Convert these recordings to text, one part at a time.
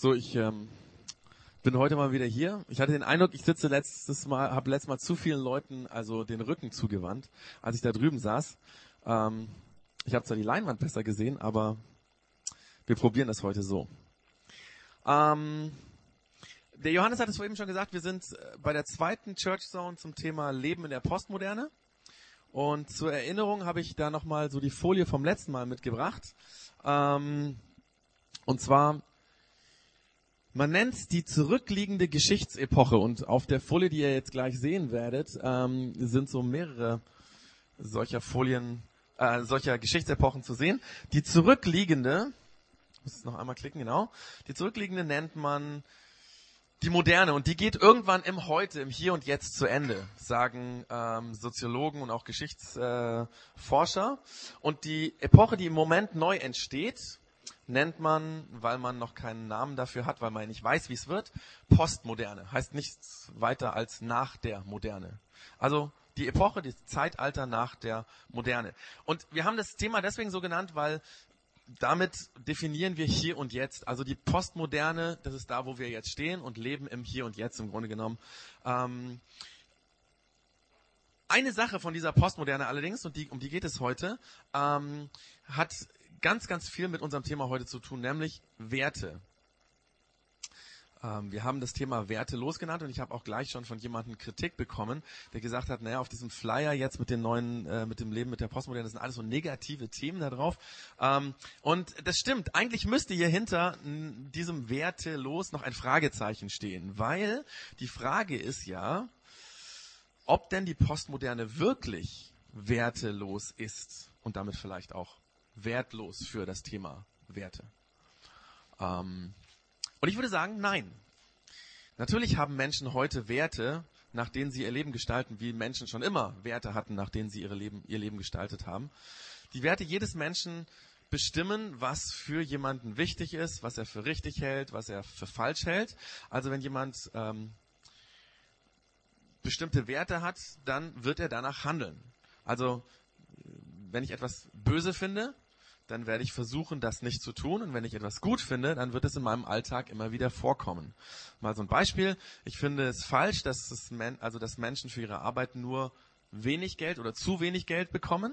So, ich ähm, bin heute mal wieder hier. Ich hatte den Eindruck, ich sitze letztes Mal, habe letztes Mal zu vielen Leuten also den Rücken zugewandt, als ich da drüben saß. Ähm, ich habe zwar die Leinwand besser gesehen, aber wir probieren das heute so. Ähm, der Johannes hat es vorhin schon gesagt, wir sind äh, bei der zweiten Church Zone zum Thema Leben in der Postmoderne. Und zur Erinnerung habe ich da nochmal so die Folie vom letzten Mal mitgebracht. Ähm, und zwar, man nennt die zurückliegende Geschichtsepoche. Und auf der Folie, die ihr jetzt gleich sehen werdet, ähm, sind so mehrere solcher Folien, äh, solcher Geschichtsepochen zu sehen. Die zurückliegende, muss noch einmal klicken, genau. Die zurückliegende nennt man die Moderne und die geht irgendwann im Heute, im Hier und Jetzt zu Ende, sagen ähm, Soziologen und auch Geschichtsforscher. Äh, und die Epoche, die im Moment neu entsteht, nennt man, weil man noch keinen Namen dafür hat, weil man nicht weiß, wie es wird, Postmoderne. Heißt nichts weiter als nach der Moderne. Also die Epoche, das Zeitalter nach der Moderne. Und wir haben das Thema deswegen so genannt, weil damit definieren wir hier und jetzt. Also die Postmoderne, das ist da, wo wir jetzt stehen und leben im Hier und Jetzt im Grunde genommen. Ähm, eine Sache von dieser Postmoderne allerdings, und die, um die geht es heute, ähm, hat ganz, ganz viel mit unserem Thema heute zu tun, nämlich Werte. Ähm, wir haben das Thema Werte losgenannt und ich habe auch gleich schon von jemandem Kritik bekommen, der gesagt hat, naja, auf diesem Flyer jetzt mit den neuen, äh, mit dem Leben mit der Postmoderne, das sind alles so negative Themen da drauf. Ähm, und das stimmt, eigentlich müsste hier hinter diesem Werte los noch ein Fragezeichen stehen, weil die Frage ist ja, ob denn die Postmoderne wirklich wertelos ist und damit vielleicht auch wertlos für das Thema Werte. Ähm, und ich würde sagen, nein. Natürlich haben Menschen heute Werte, nach denen sie ihr Leben gestalten, wie Menschen schon immer Werte hatten, nach denen sie ihre Leben, ihr Leben gestaltet haben. Die Werte jedes Menschen bestimmen, was für jemanden wichtig ist, was er für richtig hält, was er für falsch hält. Also wenn jemand ähm, bestimmte Werte hat, dann wird er danach handeln. Also wenn ich etwas böse finde, dann werde ich versuchen, das nicht zu tun. Und wenn ich etwas gut finde, dann wird es in meinem Alltag immer wieder vorkommen. Mal so ein Beispiel. Ich finde es falsch, dass, es also dass Menschen für ihre Arbeit nur wenig Geld oder zu wenig Geld bekommen.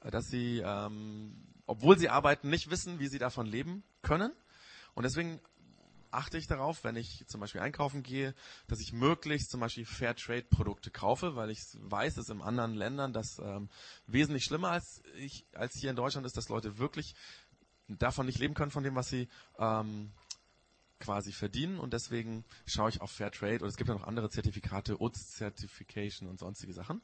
Dass sie, ähm, obwohl sie arbeiten, nicht wissen, wie sie davon leben können. Und deswegen achte ich darauf, wenn ich zum Beispiel einkaufen gehe, dass ich möglichst zum Beispiel Fairtrade-Produkte kaufe, weil ich weiß, dass in anderen Ländern das ähm, wesentlich schlimmer als, ich, als hier in Deutschland ist, dass Leute wirklich davon nicht leben können, von dem, was sie ähm, quasi verdienen. Und deswegen schaue ich auf Fairtrade oder es gibt ja noch andere Zertifikate, UTS Certification und sonstige Sachen.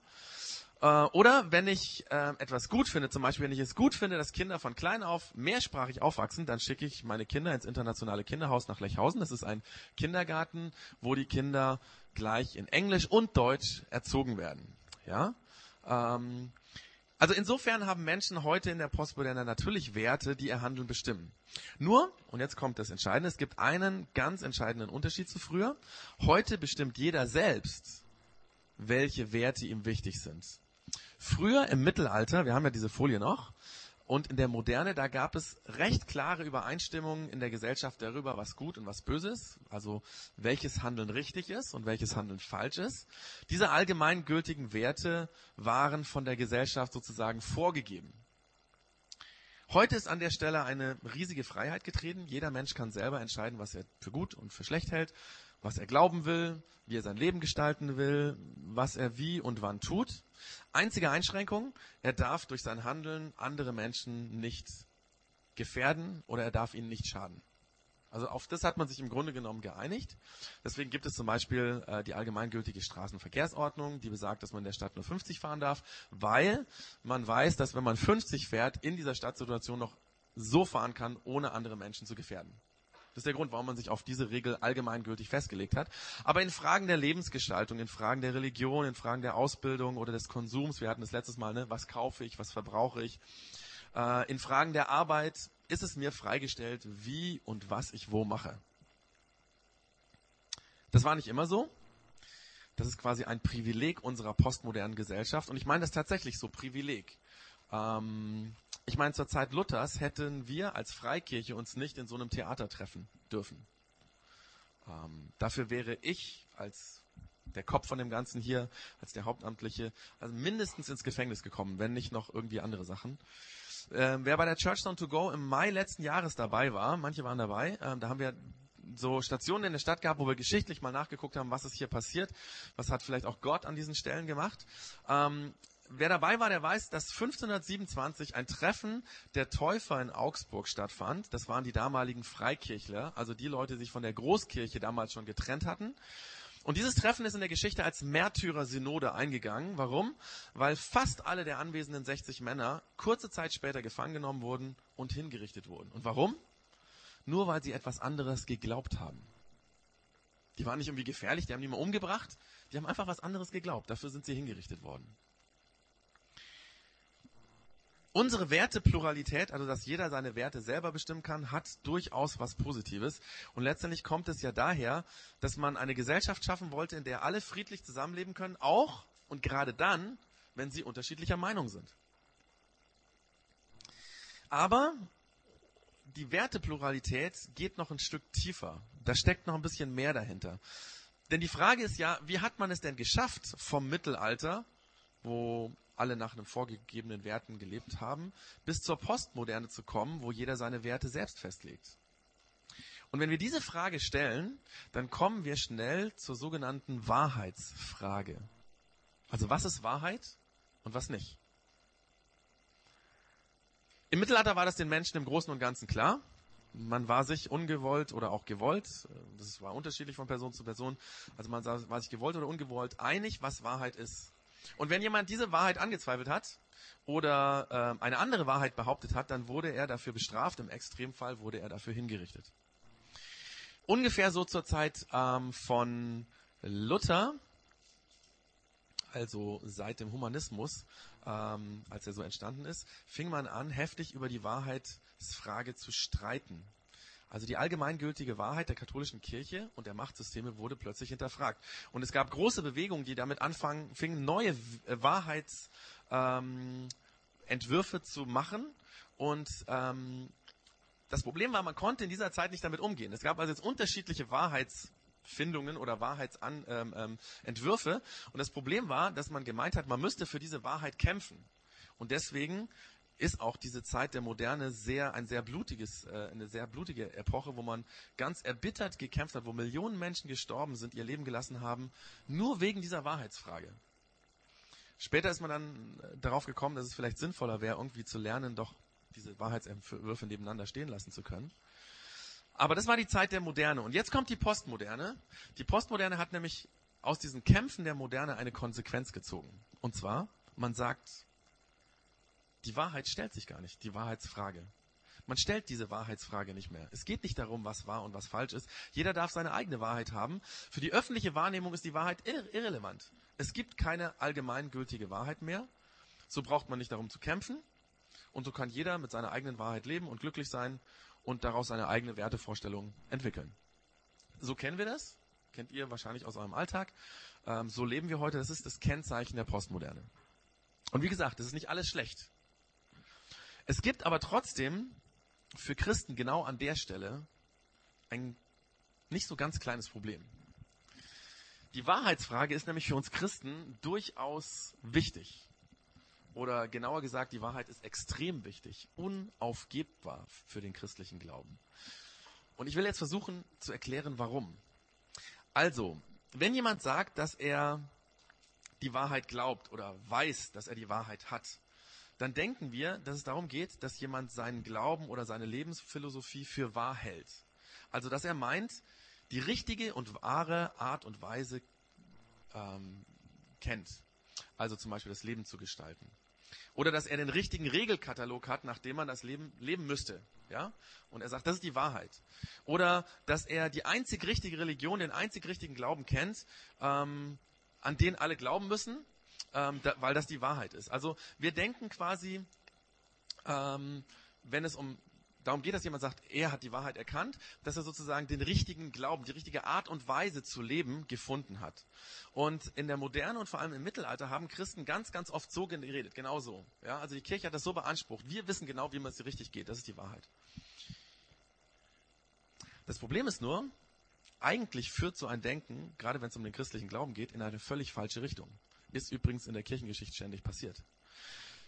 Äh, oder wenn ich äh, etwas gut finde, zum Beispiel wenn ich es gut finde, dass Kinder von klein auf mehrsprachig aufwachsen, dann schicke ich meine Kinder ins internationale Kinderhaus nach Lechhausen. Das ist ein Kindergarten, wo die Kinder gleich in Englisch und Deutsch erzogen werden. Ja. Ähm, also insofern haben Menschen heute in der Postmoderne natürlich Werte, die ihr Handeln bestimmen. Nur, und jetzt kommt das Entscheidende, es gibt einen ganz entscheidenden Unterschied zu früher. Heute bestimmt jeder selbst, welche Werte ihm wichtig sind. Früher im Mittelalter, wir haben ja diese Folie noch, und in der Moderne, da gab es recht klare Übereinstimmungen in der Gesellschaft darüber, was gut und was böse ist, also welches Handeln richtig ist und welches Handeln falsch ist. Diese allgemeingültigen Werte waren von der Gesellschaft sozusagen vorgegeben. Heute ist an der Stelle eine riesige Freiheit getreten. Jeder Mensch kann selber entscheiden, was er für gut und für schlecht hält, was er glauben will, wie er sein Leben gestalten will, was er wie und wann tut. Einzige Einschränkung, er darf durch sein Handeln andere Menschen nicht gefährden oder er darf ihnen nicht schaden. Also auf das hat man sich im Grunde genommen geeinigt. Deswegen gibt es zum Beispiel äh, die allgemeingültige Straßenverkehrsordnung, die besagt, dass man in der Stadt nur 50 fahren darf, weil man weiß, dass wenn man 50 fährt, in dieser Stadtsituation noch so fahren kann, ohne andere Menschen zu gefährden. Das ist der Grund, warum man sich auf diese Regel allgemeingültig festgelegt hat. Aber in Fragen der Lebensgestaltung, in Fragen der Religion, in Fragen der Ausbildung oder des Konsums, wir hatten das letztes Mal, ne, was kaufe ich, was verbrauche ich, äh, in Fragen der Arbeit ist es mir freigestellt, wie und was ich wo mache. Das war nicht immer so. Das ist quasi ein Privileg unserer postmodernen Gesellschaft. Und ich meine das tatsächlich so, Privileg. Ähm, ich meine, zur Zeit Luthers hätten wir als Freikirche uns nicht in so einem Theater treffen dürfen. Ähm, dafür wäre ich als der Kopf von dem Ganzen hier, als der Hauptamtliche, also mindestens ins Gefängnis gekommen, wenn nicht noch irgendwie andere Sachen. Ähm, wer bei der Churchstone to Go im Mai letzten Jahres dabei war, manche waren dabei, ähm, da haben wir so Stationen in der Stadt gehabt, wo wir geschichtlich mal nachgeguckt haben, was ist hier passiert, was hat vielleicht auch Gott an diesen Stellen gemacht. Ähm, wer dabei war, der weiß, dass 1527 ein Treffen der Täufer in Augsburg stattfand. Das waren die damaligen Freikirchler, also die Leute, die sich von der Großkirche damals schon getrennt hatten. Und dieses Treffen ist in der Geschichte als Märtyrer-Synode eingegangen. Warum? Weil fast alle der anwesenden 60 Männer kurze Zeit später gefangen genommen wurden und hingerichtet wurden. Und warum? Nur weil sie etwas anderes geglaubt haben. Die waren nicht irgendwie gefährlich, die haben niemanden umgebracht, die haben einfach was anderes geglaubt. Dafür sind sie hingerichtet worden. Unsere Wertepluralität, also dass jeder seine Werte selber bestimmen kann, hat durchaus was Positives. Und letztendlich kommt es ja daher, dass man eine Gesellschaft schaffen wollte, in der alle friedlich zusammenleben können, auch und gerade dann, wenn sie unterschiedlicher Meinung sind. Aber die Wertepluralität geht noch ein Stück tiefer. Da steckt noch ein bisschen mehr dahinter. Denn die Frage ist ja, wie hat man es denn geschafft vom Mittelalter, wo alle nach einem vorgegebenen Werten gelebt haben, bis zur Postmoderne zu kommen, wo jeder seine Werte selbst festlegt. Und wenn wir diese Frage stellen, dann kommen wir schnell zur sogenannten Wahrheitsfrage. Also was ist Wahrheit und was nicht? Im Mittelalter war das den Menschen im Großen und Ganzen klar. Man war sich ungewollt oder auch gewollt, das war unterschiedlich von Person zu Person, also man war sich gewollt oder ungewollt einig, was Wahrheit ist. Und wenn jemand diese Wahrheit angezweifelt hat oder äh, eine andere Wahrheit behauptet hat, dann wurde er dafür bestraft. Im Extremfall wurde er dafür hingerichtet. Ungefähr so zur Zeit ähm, von Luther, also seit dem Humanismus, ähm, als er so entstanden ist, fing man an, heftig über die Wahrheitsfrage zu streiten. Also die allgemeingültige Wahrheit der katholischen Kirche und der Machtsysteme wurde plötzlich hinterfragt. Und es gab große Bewegungen, die damit anfangen, fingen neue äh, Wahrheitsentwürfe ähm, zu machen. Und ähm, das Problem war, man konnte in dieser Zeit nicht damit umgehen. Es gab also jetzt unterschiedliche Wahrheitsfindungen oder Wahrheitsentwürfe. Ähm, ähm, und das Problem war, dass man gemeint hat, man müsste für diese Wahrheit kämpfen. Und deswegen ist auch diese Zeit der Moderne sehr ein sehr blutiges, äh, eine sehr blutige Epoche, wo man ganz erbittert gekämpft hat, wo Millionen Menschen gestorben sind, ihr Leben gelassen haben, nur wegen dieser Wahrheitsfrage. Später ist man dann äh, darauf gekommen, dass es vielleicht sinnvoller wäre, irgendwie zu lernen, doch diese Wahrheitsentwürfe nebeneinander stehen lassen zu können. Aber das war die Zeit der Moderne. Und jetzt kommt die Postmoderne. Die Postmoderne hat nämlich aus diesen Kämpfen der Moderne eine Konsequenz gezogen. Und zwar, man sagt, die Wahrheit stellt sich gar nicht, die Wahrheitsfrage. Man stellt diese Wahrheitsfrage nicht mehr. Es geht nicht darum, was wahr und was falsch ist. Jeder darf seine eigene Wahrheit haben. Für die öffentliche Wahrnehmung ist die Wahrheit irre irrelevant. Es gibt keine allgemeingültige Wahrheit mehr. So braucht man nicht darum zu kämpfen. Und so kann jeder mit seiner eigenen Wahrheit leben und glücklich sein und daraus seine eigene Wertevorstellung entwickeln. So kennen wir das. Kennt ihr wahrscheinlich aus eurem Alltag. Ähm, so leben wir heute. Das ist das Kennzeichen der Postmoderne. Und wie gesagt, das ist nicht alles schlecht. Es gibt aber trotzdem für Christen genau an der Stelle ein nicht so ganz kleines Problem. Die Wahrheitsfrage ist nämlich für uns Christen durchaus wichtig. Oder genauer gesagt, die Wahrheit ist extrem wichtig, unaufgebbar für den christlichen Glauben. Und ich will jetzt versuchen zu erklären, warum. Also, wenn jemand sagt, dass er die Wahrheit glaubt oder weiß, dass er die Wahrheit hat, dann denken wir, dass es darum geht, dass jemand seinen Glauben oder seine Lebensphilosophie für wahr hält. Also dass er meint, die richtige und wahre Art und Weise ähm, kennt. Also zum Beispiel das Leben zu gestalten. Oder dass er den richtigen Regelkatalog hat, nach dem man das Leben leben müsste. Ja? Und er sagt, das ist die Wahrheit. Oder dass er die einzig richtige Religion, den einzig richtigen Glauben kennt, ähm, an den alle glauben müssen ähm, da, weil das die Wahrheit ist. Also wir denken quasi, ähm, wenn es um darum geht, dass jemand sagt, er hat die Wahrheit erkannt, dass er sozusagen den richtigen Glauben, die richtige Art und Weise zu leben gefunden hat. Und in der Moderne und vor allem im Mittelalter haben Christen ganz, ganz oft so geredet, genau so. Ja, also die Kirche hat das so beansprucht. Wir wissen genau, wie man es richtig geht. Das ist die Wahrheit. Das Problem ist nur, eigentlich führt so ein Denken, gerade wenn es um den christlichen Glauben geht, in eine völlig falsche Richtung. Ist übrigens in der Kirchengeschichte ständig passiert.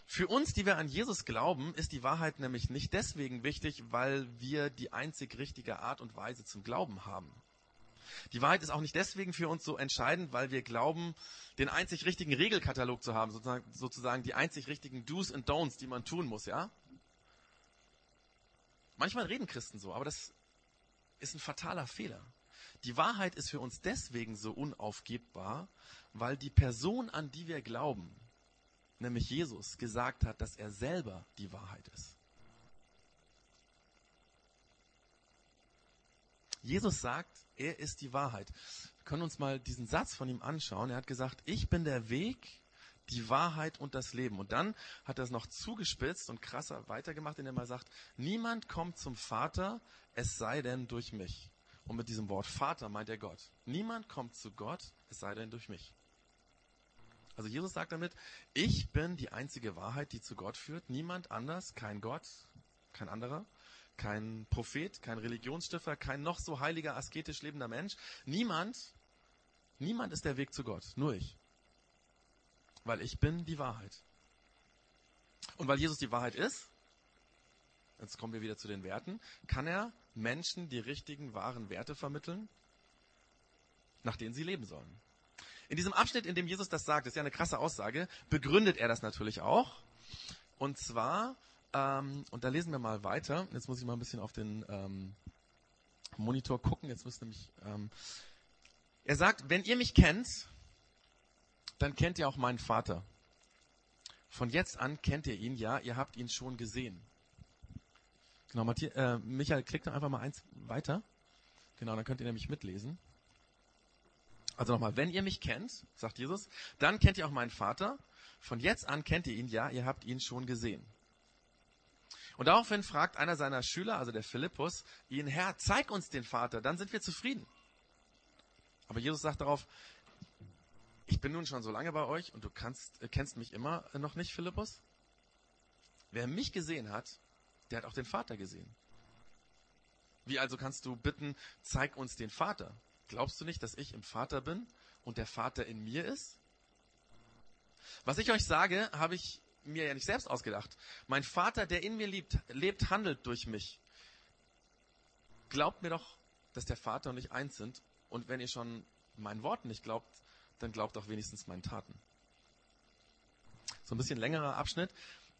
Für uns, die wir an Jesus glauben, ist die Wahrheit nämlich nicht deswegen wichtig, weil wir die einzig richtige Art und Weise zum Glauben haben. Die Wahrheit ist auch nicht deswegen für uns so entscheidend, weil wir glauben, den einzig richtigen Regelkatalog zu haben, sozusagen, sozusagen die einzig richtigen Do's und Don'ts, die man tun muss, ja? Manchmal reden Christen so, aber das ist ein fataler Fehler. Die Wahrheit ist für uns deswegen so unaufgebbar, weil die Person, an die wir glauben, nämlich Jesus, gesagt hat, dass er selber die Wahrheit ist. Jesus sagt, er ist die Wahrheit. Wir können uns mal diesen Satz von ihm anschauen. Er hat gesagt, ich bin der Weg, die Wahrheit und das Leben. Und dann hat er es noch zugespitzt und krasser weitergemacht, indem er sagt, niemand kommt zum Vater, es sei denn durch mich. Und mit diesem Wort Vater meint er Gott. Niemand kommt zu Gott, es sei denn durch mich. Also Jesus sagt damit, ich bin die einzige Wahrheit, die zu Gott führt. Niemand anders, kein Gott, kein anderer, kein Prophet, kein Religionsstifter, kein noch so heiliger, asketisch lebender Mensch. Niemand, niemand ist der Weg zu Gott, nur ich. Weil ich bin die Wahrheit. Und weil Jesus die Wahrheit ist, jetzt kommen wir wieder zu den Werten, kann er Menschen die richtigen, wahren Werte vermitteln, nach denen sie leben sollen. In diesem Abschnitt, in dem Jesus das sagt, ist ja eine krasse Aussage, begründet er das natürlich auch. Und zwar, ähm, und da lesen wir mal weiter. Jetzt muss ich mal ein bisschen auf den ähm, Monitor gucken. Jetzt muss nämlich. Ähm, er sagt, wenn ihr mich kennt, dann kennt ihr auch meinen Vater. Von jetzt an kennt ihr ihn, ja, ihr habt ihn schon gesehen. Genau, Matthias, äh, Michael, klickt doch einfach mal eins weiter. Genau, dann könnt ihr nämlich mitlesen. Also nochmal, wenn ihr mich kennt, sagt Jesus, dann kennt ihr auch meinen Vater. Von jetzt an kennt ihr ihn, ja, ihr habt ihn schon gesehen. Und daraufhin fragt einer seiner Schüler, also der Philippus, ihn, Herr, zeig uns den Vater, dann sind wir zufrieden. Aber Jesus sagt darauf, ich bin nun schon so lange bei euch und du kannst, äh, kennst mich immer noch nicht, Philippus. Wer mich gesehen hat, der hat auch den Vater gesehen. Wie also kannst du bitten, zeig uns den Vater? Glaubst du nicht, dass ich im Vater bin und der Vater in mir ist? Was ich euch sage, habe ich mir ja nicht selbst ausgedacht. Mein Vater, der in mir lebt, lebt, handelt durch mich. Glaubt mir doch, dass der Vater und ich eins sind. Und wenn ihr schon meinen Worten nicht glaubt, dann glaubt auch wenigstens meinen Taten. So ein bisschen längerer Abschnitt.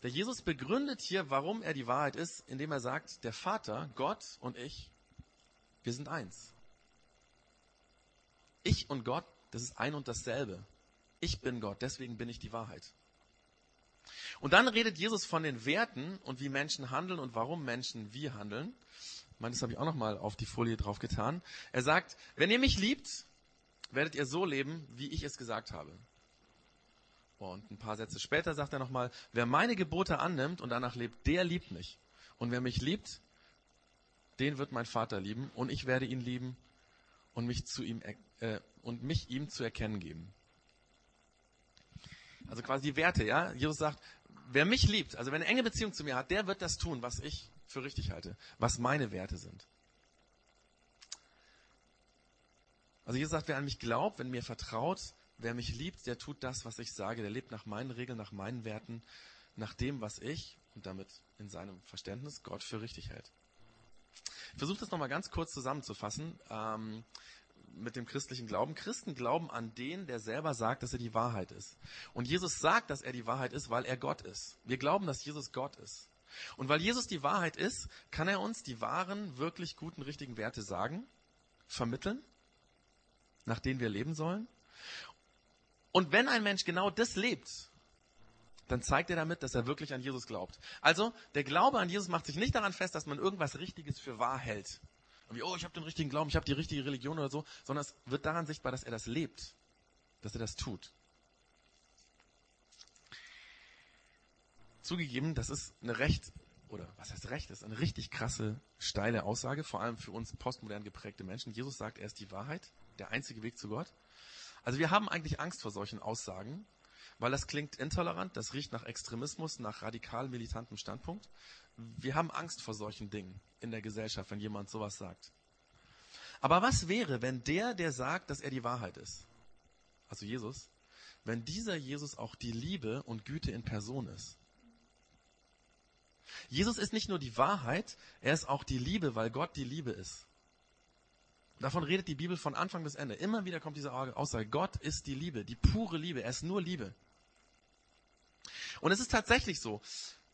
Der Jesus begründet hier, warum er die Wahrheit ist, indem er sagt, der Vater, Gott und ich, wir sind eins. Ich und Gott, das ist ein und dasselbe. Ich bin Gott, deswegen bin ich die Wahrheit. Und dann redet Jesus von den Werten und wie Menschen handeln und warum Menschen wie handeln. Ich meine, das habe ich auch nochmal auf die Folie drauf getan. Er sagt, wenn ihr mich liebt, werdet ihr so leben, wie ich es gesagt habe. Und ein paar Sätze später sagt er nochmal, wer meine Gebote annimmt und danach lebt, der liebt mich. Und wer mich liebt, den wird mein Vater lieben und ich werde ihn lieben und mich zu ihm äh, und mich ihm zu erkennen geben. Also quasi die Werte, ja. Jesus sagt, wer mich liebt, also wer eine enge Beziehung zu mir hat, der wird das tun, was ich für richtig halte, was meine Werte sind. Also Jesus sagt, wer an mich glaubt, wenn mir vertraut, wer mich liebt, der tut das, was ich sage, der lebt nach meinen Regeln, nach meinen Werten, nach dem, was ich und damit in seinem Verständnis Gott für richtig hält. Ich versuche das nochmal ganz kurz zusammenzufassen. Ähm, mit dem christlichen Glauben. Christen glauben an den, der selber sagt, dass er die Wahrheit ist. Und Jesus sagt, dass er die Wahrheit ist, weil er Gott ist. Wir glauben, dass Jesus Gott ist. Und weil Jesus die Wahrheit ist, kann er uns die wahren, wirklich guten, richtigen Werte sagen, vermitteln, nach denen wir leben sollen. Und wenn ein Mensch genau das lebt, dann zeigt er damit, dass er wirklich an Jesus glaubt. Also, der Glaube an Jesus macht sich nicht daran fest, dass man irgendwas Richtiges für wahr hält. Wie, oh, ich habe den richtigen Glauben, ich habe die richtige Religion oder so, sondern es wird daran sichtbar, dass er das lebt, dass er das tut. Zugegeben, das ist eine recht oder was heißt Recht, das ist eine richtig krasse, steile Aussage, vor allem für uns postmodern geprägte Menschen. Jesus sagt, er ist die Wahrheit, der einzige Weg zu Gott. Also wir haben eigentlich Angst vor solchen Aussagen, weil das klingt intolerant, das riecht nach Extremismus, nach radikal militantem Standpunkt. Wir haben Angst vor solchen Dingen in der Gesellschaft, wenn jemand sowas sagt. Aber was wäre, wenn der, der sagt, dass er die Wahrheit ist, also Jesus, wenn dieser Jesus auch die Liebe und Güte in Person ist? Jesus ist nicht nur die Wahrheit, er ist auch die Liebe, weil Gott die Liebe ist. Davon redet die Bibel von Anfang bis Ende. Immer wieder kommt diese Aussage, Gott ist die Liebe, die pure Liebe, er ist nur Liebe. Und es ist tatsächlich so,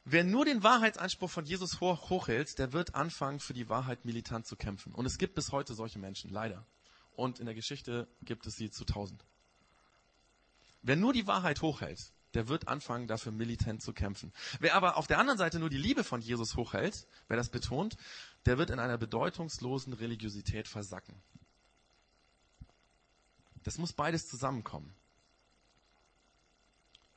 wer nur den Wahrheitsanspruch von Jesus hoch, hochhält, der wird anfangen, für die Wahrheit militant zu kämpfen. Und es gibt bis heute solche Menschen, leider. Und in der Geschichte gibt es sie zu tausend. Wer nur die Wahrheit hochhält, der wird anfangen, dafür militant zu kämpfen. Wer aber auf der anderen Seite nur die Liebe von Jesus hochhält, wer das betont, der wird in einer bedeutungslosen Religiosität versacken. Das muss beides zusammenkommen.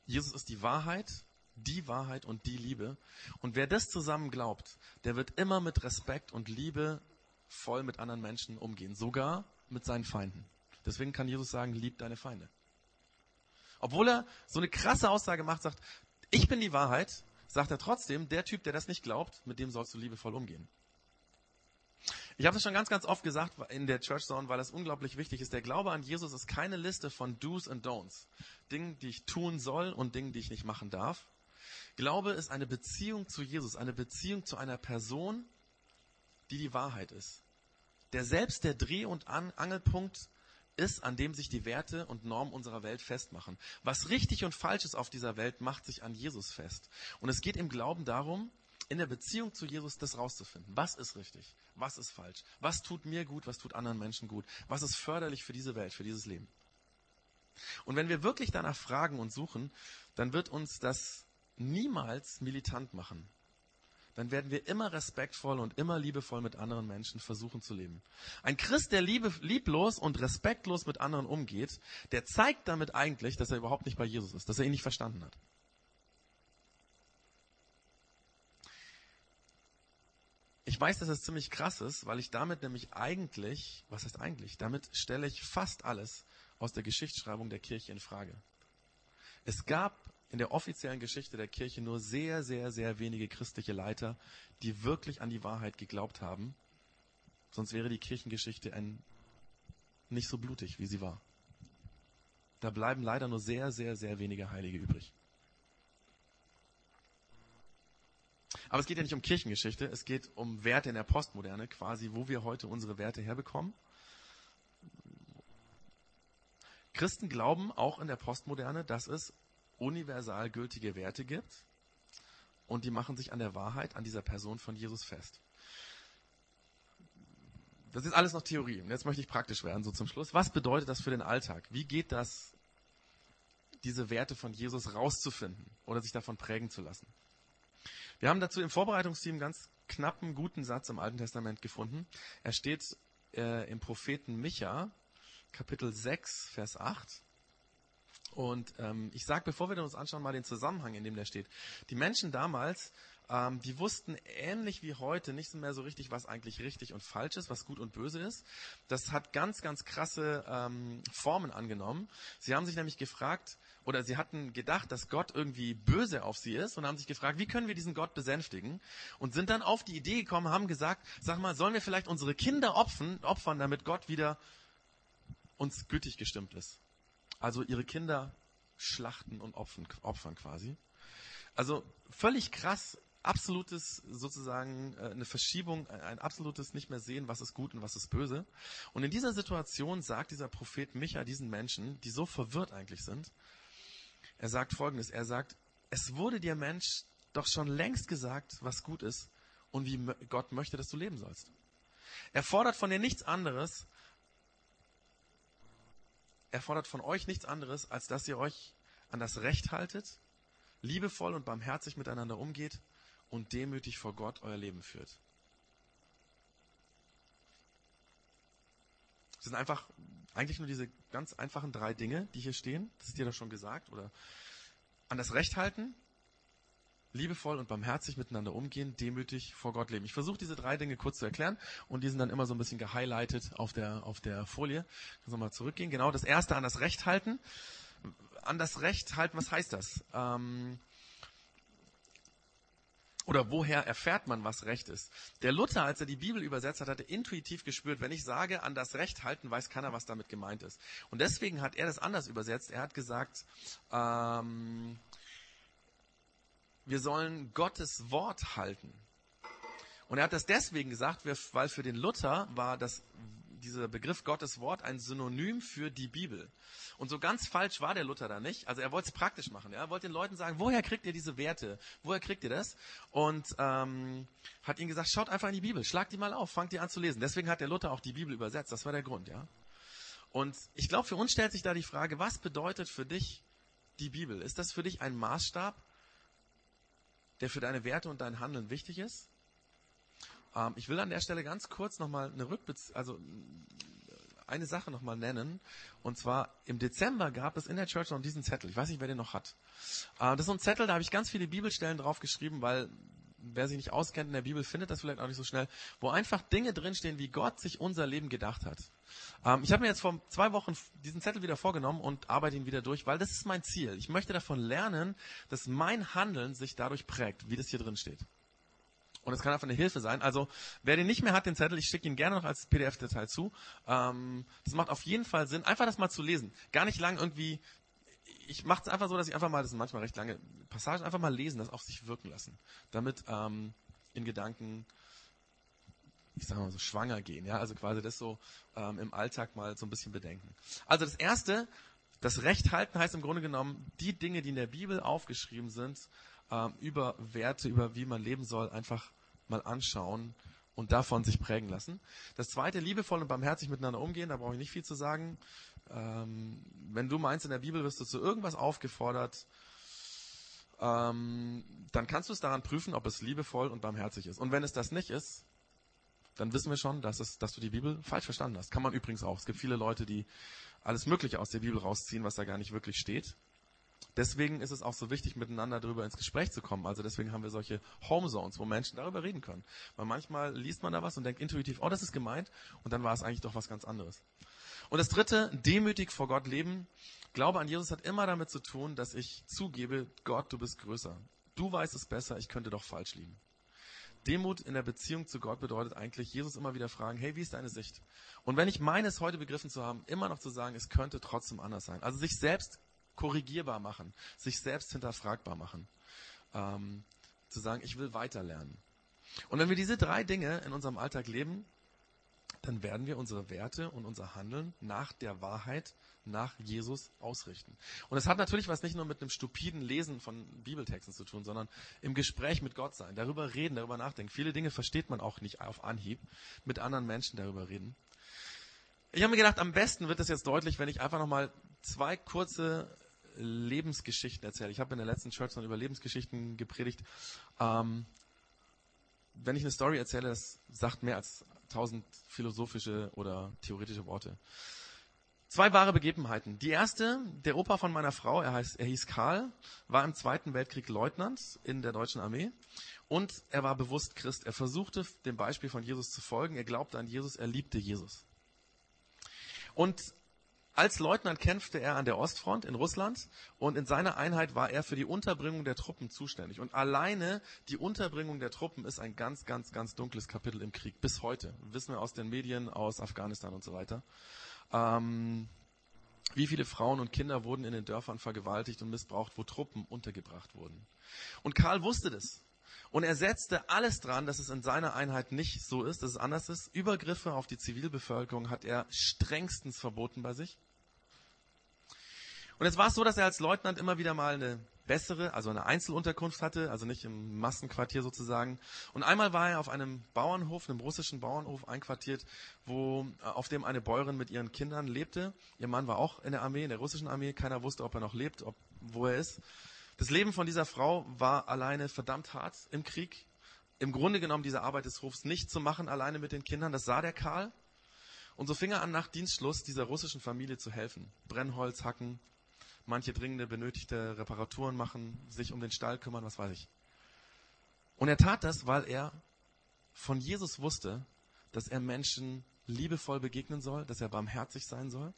Jesus ist die Wahrheit, die Wahrheit und die Liebe. Und wer das zusammen glaubt, der wird immer mit Respekt und Liebe voll mit anderen Menschen umgehen, sogar mit seinen Feinden. Deswegen kann Jesus sagen, lieb deine Feinde. Obwohl er so eine krasse Aussage macht, sagt, ich bin die Wahrheit, sagt er trotzdem, der Typ, der das nicht glaubt, mit dem sollst du liebevoll umgehen. Ich habe das schon ganz, ganz oft gesagt in der Church Zone, weil das unglaublich wichtig ist. Der Glaube an Jesus ist keine Liste von Do's und Don'ts. Dingen, die ich tun soll und Dingen, die ich nicht machen darf. Glaube ist eine Beziehung zu Jesus, eine Beziehung zu einer Person, die die Wahrheit ist. Der selbst der Dreh- und Angelpunkt ist, an dem sich die Werte und Normen unserer Welt festmachen. Was richtig und falsch ist auf dieser Welt, macht sich an Jesus fest. Und es geht im Glauben darum, in der Beziehung zu Jesus das rauszufinden. Was ist richtig? Was ist falsch? Was tut mir gut? Was tut anderen Menschen gut? Was ist förderlich für diese Welt, für dieses Leben? Und wenn wir wirklich danach fragen und suchen, dann wird uns das niemals militant machen dann werden wir immer respektvoll und immer liebevoll mit anderen Menschen versuchen zu leben. Ein Christ, der liebe, lieblos und respektlos mit anderen umgeht, der zeigt damit eigentlich, dass er überhaupt nicht bei Jesus ist, dass er ihn nicht verstanden hat. Ich weiß, dass es ziemlich krass ist, weil ich damit nämlich eigentlich, was heißt eigentlich, damit stelle ich fast alles aus der Geschichtsschreibung der Kirche in Frage. Es gab in der offiziellen Geschichte der Kirche nur sehr, sehr, sehr wenige christliche Leiter, die wirklich an die Wahrheit geglaubt haben. Sonst wäre die Kirchengeschichte ein, nicht so blutig, wie sie war. Da bleiben leider nur sehr, sehr, sehr wenige Heilige übrig. Aber es geht ja nicht um Kirchengeschichte, es geht um Werte in der Postmoderne, quasi, wo wir heute unsere Werte herbekommen. Christen glauben auch in der Postmoderne, dass es universal gültige Werte gibt und die machen sich an der Wahrheit, an dieser Person von Jesus fest. Das ist alles noch Theorie. Und jetzt möchte ich praktisch werden, so zum Schluss. Was bedeutet das für den Alltag? Wie geht das, diese Werte von Jesus rauszufinden oder sich davon prägen zu lassen? Wir haben dazu im Vorbereitungsteam ganz knappen, guten Satz im Alten Testament gefunden. Er steht äh, im Propheten Micha, Kapitel 6, Vers 8. Und ähm, ich sage, bevor wir uns anschauen, mal den Zusammenhang, in dem der steht. Die Menschen damals, ähm, die wussten ähnlich wie heute nicht mehr so richtig, was eigentlich richtig und falsch ist, was gut und böse ist. Das hat ganz, ganz krasse ähm, Formen angenommen. Sie haben sich nämlich gefragt, oder sie hatten gedacht, dass Gott irgendwie böse auf sie ist und haben sich gefragt, wie können wir diesen Gott besänftigen? Und sind dann auf die Idee gekommen, haben gesagt, sag mal, sollen wir vielleicht unsere Kinder opfern, opfern damit Gott wieder uns gütig gestimmt ist? Also ihre Kinder schlachten und opfern, opfern quasi. Also völlig krass, absolutes sozusagen äh, eine Verschiebung, ein absolutes nicht mehr sehen, was ist gut und was ist böse. Und in dieser Situation sagt dieser Prophet Micha diesen Menschen, die so verwirrt eigentlich sind, er sagt folgendes, er sagt, es wurde dir Mensch doch schon längst gesagt, was gut ist und wie Gott möchte, dass du leben sollst. Er fordert von dir nichts anderes, er fordert von euch nichts anderes, als dass ihr euch an das Recht haltet, liebevoll und barmherzig miteinander umgeht und demütig vor Gott euer Leben führt. Das sind einfach eigentlich nur diese ganz einfachen drei Dinge, die hier stehen. Das ist dir doch schon gesagt. Oder an das Recht halten, liebevoll und barmherzig miteinander umgehen, demütig vor Gott leben. Ich versuche diese drei Dinge kurz zu erklären und die sind dann immer so ein bisschen gehighlightet auf der, auf der Folie. Kannst du mal zurückgehen. Genau, das erste an das Recht halten. An das Recht halten, was heißt das? Ähm, oder woher erfährt man, was Recht ist? Der Luther, als er die Bibel übersetzt hat, hatte intuitiv gespürt, wenn ich sage, an das Recht halten, weiß keiner, was damit gemeint ist. Und deswegen hat er das anders übersetzt. Er hat gesagt, ähm, wir sollen Gottes Wort halten. Und er hat das deswegen gesagt, weil für den Luther war das, dieser Begriff Gottes Wort ein Synonym für die Bibel. Und so ganz falsch war der Luther da nicht. Also er wollte es praktisch machen. Ja? Er wollte den Leuten sagen, woher kriegt ihr diese Werte? Woher kriegt ihr das? Und ähm, hat ihnen gesagt, schaut einfach in die Bibel, schlagt die mal auf, fangt die an zu lesen. Deswegen hat der Luther auch die Bibel übersetzt. Das war der Grund. ja. Und ich glaube, für uns stellt sich da die Frage, was bedeutet für dich die Bibel? Ist das für dich ein Maßstab? der für deine Werte und dein Handeln wichtig ist. Ähm, ich will an der Stelle ganz kurz nochmal eine Rückbeziehung, also eine Sache nochmal nennen. Und zwar im Dezember gab es in der Church noch diesen Zettel. Ich weiß nicht, wer den noch hat. Äh, das ist so ein Zettel, da habe ich ganz viele Bibelstellen drauf geschrieben, weil wer sich nicht auskennt in der Bibel, findet das vielleicht auch nicht so schnell, wo einfach Dinge drinstehen, wie Gott sich unser Leben gedacht hat. Ähm, ich habe mir jetzt vor zwei Wochen diesen Zettel wieder vorgenommen und arbeite ihn wieder durch, weil das ist mein Ziel. Ich möchte davon lernen, dass mein Handeln sich dadurch prägt, wie das hier drin steht. Und es kann einfach eine Hilfe sein. Also, wer den nicht mehr hat, den Zettel, ich schicke ihn gerne noch als PDF-Datei zu. Ähm, das macht auf jeden Fall Sinn, einfach das mal zu lesen. Gar nicht lang irgendwie ich mache es einfach so, dass ich einfach mal, das sind manchmal recht lange Passagen, einfach mal lesen, das auf sich wirken lassen. Damit ähm, in Gedanken, ich sage mal so, schwanger gehen. Ja, also quasi das so ähm, im Alltag mal so ein bisschen bedenken. Also das Erste, das Recht halten heißt im Grunde genommen, die Dinge, die in der Bibel aufgeschrieben sind, ähm, über Werte, über wie man leben soll, einfach mal anschauen und davon sich prägen lassen. Das zweite, liebevoll und barmherzig miteinander umgehen, da brauche ich nicht viel zu sagen. Ähm, wenn du meinst, in der Bibel wirst du zu irgendwas aufgefordert, ähm, dann kannst du es daran prüfen, ob es liebevoll und barmherzig ist. Und wenn es das nicht ist, dann wissen wir schon, dass, es, dass du die Bibel falsch verstanden hast. Kann man übrigens auch. Es gibt viele Leute, die alles Mögliche aus der Bibel rausziehen, was da gar nicht wirklich steht. Deswegen ist es auch so wichtig, miteinander darüber ins Gespräch zu kommen. Also deswegen haben wir solche Home Zones, wo Menschen darüber reden können. Weil manchmal liest man da was und denkt intuitiv, oh, das ist gemeint, und dann war es eigentlich doch was ganz anderes. Und das dritte, demütig vor Gott leben. Glaube an Jesus hat immer damit zu tun, dass ich zugebe, Gott, du bist größer. Du weißt es besser, ich könnte doch falsch liegen. Demut in der Beziehung zu Gott bedeutet eigentlich, Jesus immer wieder fragen, hey, wie ist deine Sicht? Und wenn ich meine es heute begriffen zu haben, immer noch zu sagen, es könnte trotzdem anders sein. Also sich selbst korrigierbar machen, sich selbst hinterfragbar machen. Ähm, zu sagen, ich will weiterlernen. Und wenn wir diese drei Dinge in unserem Alltag leben, dann werden wir unsere Werte und unser Handeln nach der Wahrheit, nach Jesus ausrichten. Und das hat natürlich was nicht nur mit einem stupiden Lesen von Bibeltexten zu tun, sondern im Gespräch mit Gott sein, darüber reden, darüber nachdenken. Viele Dinge versteht man auch nicht auf Anhieb, mit anderen Menschen darüber reden. Ich habe mir gedacht, am besten wird es jetzt deutlich, wenn ich einfach nochmal zwei kurze Lebensgeschichten erzähle. Ich habe in der letzten Church noch über Lebensgeschichten gepredigt. Ähm, wenn ich eine Story erzähle, das sagt mehr als tausend philosophische oder theoretische Worte. Zwei wahre Begebenheiten. Die erste, der Opa von meiner Frau, er, heißt, er hieß Karl, war im Zweiten Weltkrieg Leutnant in der deutschen Armee und er war bewusst Christ. Er versuchte dem Beispiel von Jesus zu folgen. Er glaubte an Jesus, er liebte Jesus. Und als Leutnant kämpfte er an der Ostfront in Russland und in seiner Einheit war er für die Unterbringung der Truppen zuständig. Und alleine die Unterbringung der Truppen ist ein ganz, ganz, ganz dunkles Kapitel im Krieg. Bis heute. Wissen wir aus den Medien, aus Afghanistan und so weiter. Ähm, wie viele Frauen und Kinder wurden in den Dörfern vergewaltigt und missbraucht, wo Truppen untergebracht wurden. Und Karl wusste das. Und er setzte alles dran, dass es in seiner Einheit nicht so ist, dass es anders ist. Übergriffe auf die Zivilbevölkerung hat er strengstens verboten bei sich. Und jetzt war es so, dass er als Leutnant immer wieder mal eine bessere, also eine Einzelunterkunft hatte, also nicht im Massenquartier sozusagen. Und einmal war er auf einem Bauernhof, einem russischen Bauernhof einquartiert, wo äh, auf dem eine Bäuerin mit ihren Kindern lebte. Ihr Mann war auch in der Armee, in der russischen Armee. Keiner wusste, ob er noch lebt, ob, wo er ist. Das Leben von dieser Frau war alleine verdammt hart im Krieg. Im Grunde genommen diese Arbeit des Hofs nicht zu machen, alleine mit den Kindern. Das sah der Karl. Und so fing er an, nach Dienstschluss dieser russischen Familie zu helfen. Brennholz hacken, manche dringende benötigte Reparaturen machen, sich um den Stall kümmern, was weiß ich. Und er tat das, weil er von Jesus wusste, dass er Menschen liebevoll begegnen soll, dass er barmherzig sein soll.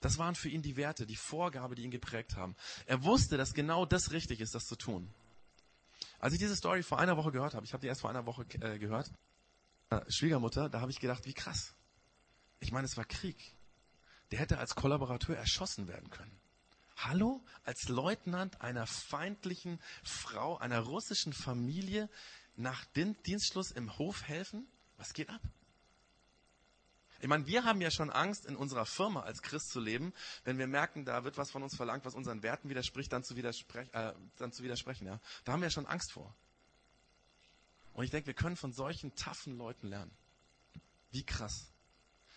Das waren für ihn die Werte, die Vorgabe, die ihn geprägt haben. Er wusste, dass genau das richtig ist, das zu tun. Als ich diese Story vor einer Woche gehört habe, ich habe die erst vor einer Woche äh, gehört, äh, Schwiegermutter, da habe ich gedacht, wie krass. Ich meine, es war Krieg. Der hätte als Kollaborateur erschossen werden können. Hallo? Als Leutnant einer feindlichen Frau, einer russischen Familie nach Dienstschluss im Hof helfen? Was geht ab? Ich meine, wir haben ja schon Angst, in unserer Firma als Christ zu leben, wenn wir merken, da wird was von uns verlangt, was unseren Werten widerspricht, dann zu, widersprech, äh, dann zu widersprechen. Ja? Da haben wir ja schon Angst vor. Und ich denke, wir können von solchen taffen Leuten lernen. Wie krass.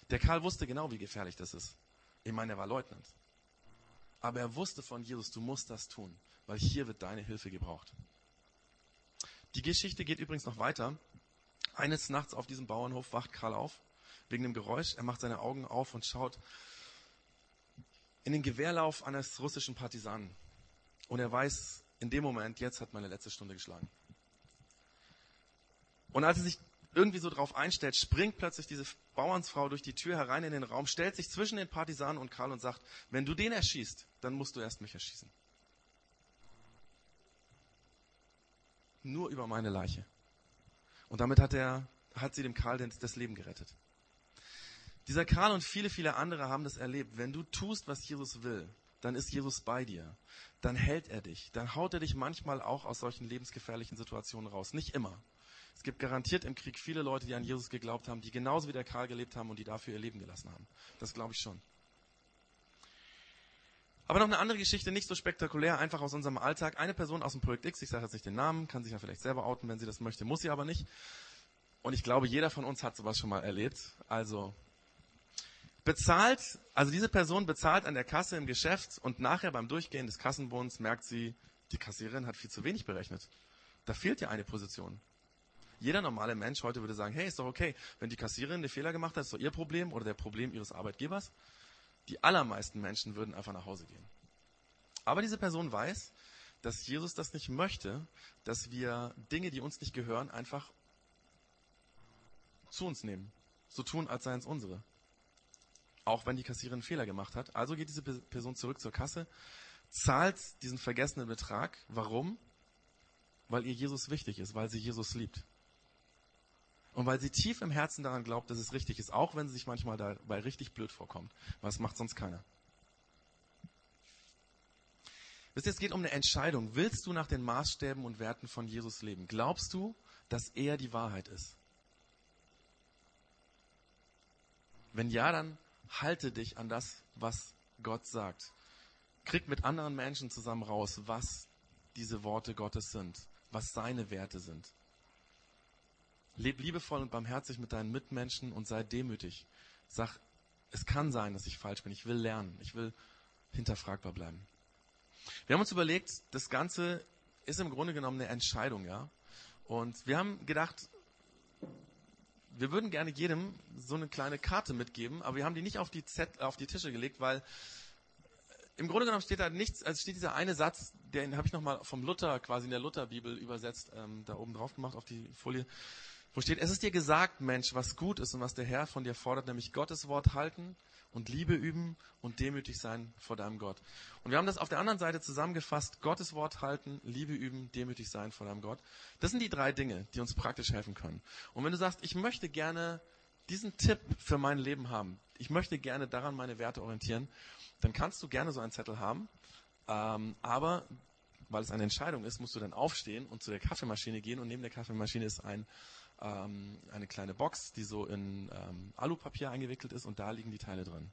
Der Karl wusste genau, wie gefährlich das ist. Ich meine, er war Leutnant. Aber er wusste von Jesus, du musst das tun, weil hier wird deine Hilfe gebraucht. Die Geschichte geht übrigens noch weiter. Eines Nachts auf diesem Bauernhof wacht Karl auf, wegen dem Geräusch. Er macht seine Augen auf und schaut in den Gewehrlauf eines russischen Partisanen. Und er weiß in dem Moment, jetzt hat meine letzte Stunde geschlagen. Und als er sich irgendwie so drauf einstellt, springt plötzlich diese Bauernsfrau durch die Tür herein in den Raum, stellt sich zwischen den Partisanen und Karl und sagt, wenn du den erschießt, dann musst du erst mich erschießen. Nur über meine Leiche. Und damit hat er, hat sie dem Karl das Leben gerettet. Dieser Karl und viele, viele andere haben das erlebt. Wenn du tust, was Jesus will, dann ist Jesus bei dir. Dann hält er dich. Dann haut er dich manchmal auch aus solchen lebensgefährlichen Situationen raus. Nicht immer. Es gibt garantiert im Krieg viele Leute, die an Jesus geglaubt haben, die genauso wie der Karl gelebt haben und die dafür ihr Leben gelassen haben. Das glaube ich schon. Aber noch eine andere Geschichte, nicht so spektakulär, einfach aus unserem Alltag. Eine Person aus dem Projekt X, ich sage jetzt nicht den Namen, kann sich ja vielleicht selber outen, wenn sie das möchte, muss sie aber nicht. Und ich glaube, jeder von uns hat sowas schon mal erlebt. Also bezahlt, also diese Person bezahlt an der Kasse im Geschäft und nachher beim Durchgehen des Kassenbons merkt sie, die Kassiererin hat viel zu wenig berechnet. Da fehlt ja eine Position. Jeder normale Mensch heute würde sagen, hey, ist doch okay, wenn die Kassiererin einen Fehler gemacht hat, ist doch ihr Problem oder der Problem ihres Arbeitgebers. Die allermeisten Menschen würden einfach nach Hause gehen. Aber diese Person weiß, dass Jesus das nicht möchte, dass wir Dinge, die uns nicht gehören, einfach zu uns nehmen. So tun, als seien es unsere. Auch wenn die Kassiererin Fehler gemacht hat. Also geht diese Person zurück zur Kasse, zahlt diesen vergessenen Betrag. Warum? Weil ihr Jesus wichtig ist, weil sie Jesus liebt. Und weil sie tief im Herzen daran glaubt, dass es richtig ist, auch wenn sie sich manchmal dabei richtig blöd vorkommt. Was macht sonst keiner? Wisst ihr, es geht um eine Entscheidung. Willst du nach den Maßstäben und Werten von Jesus leben? Glaubst du, dass er die Wahrheit ist? Wenn ja, dann halte dich an das, was Gott sagt. Krieg mit anderen Menschen zusammen raus, was diese Worte Gottes sind, was seine Werte sind. Leb liebevoll und barmherzig mit deinen Mitmenschen und sei demütig. Sag, es kann sein, dass ich falsch bin. Ich will lernen. Ich will hinterfragbar bleiben. Wir haben uns überlegt, das Ganze ist im Grunde genommen eine Entscheidung, ja. Und wir haben gedacht, wir würden gerne jedem so eine kleine Karte mitgeben, aber wir haben die nicht auf die, Zett, auf die Tische gelegt, weil im Grunde genommen steht da nichts, also steht dieser eine Satz, den habe ich nochmal vom Luther, quasi in der Lutherbibel übersetzt, ähm, da oben drauf gemacht auf die Folie wo steht, es ist dir gesagt, Mensch, was gut ist und was der Herr von dir fordert, nämlich Gottes Wort halten und Liebe üben und demütig sein vor deinem Gott. Und wir haben das auf der anderen Seite zusammengefasst, Gottes Wort halten, Liebe üben, demütig sein vor deinem Gott. Das sind die drei Dinge, die uns praktisch helfen können. Und wenn du sagst, ich möchte gerne diesen Tipp für mein Leben haben, ich möchte gerne daran meine Werte orientieren, dann kannst du gerne so einen Zettel haben. Ähm, aber weil es eine Entscheidung ist, musst du dann aufstehen und zu der Kaffeemaschine gehen und neben der Kaffeemaschine ist ein ähm, eine kleine Box, die so in ähm, Alupapier eingewickelt ist und da liegen die Teile drin.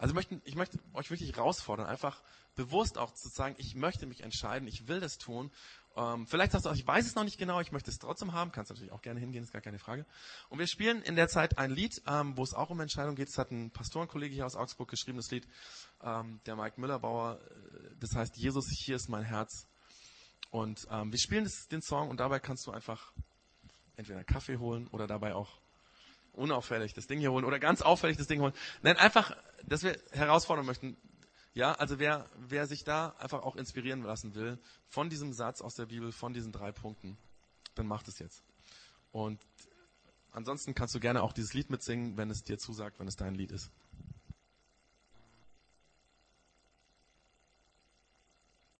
Also möchten, ich möchte euch wirklich herausfordern, einfach bewusst auch zu sagen, ich möchte mich entscheiden, ich will das tun. Ähm, vielleicht sagst du auch, ich weiß es noch nicht genau, ich möchte es trotzdem haben, kannst natürlich auch gerne hingehen, ist gar keine Frage. Und wir spielen in der Zeit ein Lied, ähm, wo es auch um Entscheidungen geht. Es hat ein Pastorenkollege hier aus Augsburg geschrieben, das Lied, ähm, der Mike Müllerbauer, äh, das heißt, Jesus, hier ist mein Herz. Und ähm, wir spielen das, den Song und dabei kannst du einfach entweder Kaffee holen oder dabei auch unauffällig das Ding hier holen oder ganz auffällig das Ding holen. Nein, einfach, dass wir herausfordern möchten. Ja, also wer, wer sich da einfach auch inspirieren lassen will von diesem Satz aus der Bibel, von diesen drei Punkten, dann macht es jetzt. Und ansonsten kannst du gerne auch dieses Lied mitsingen, wenn es dir zusagt, wenn es dein Lied ist.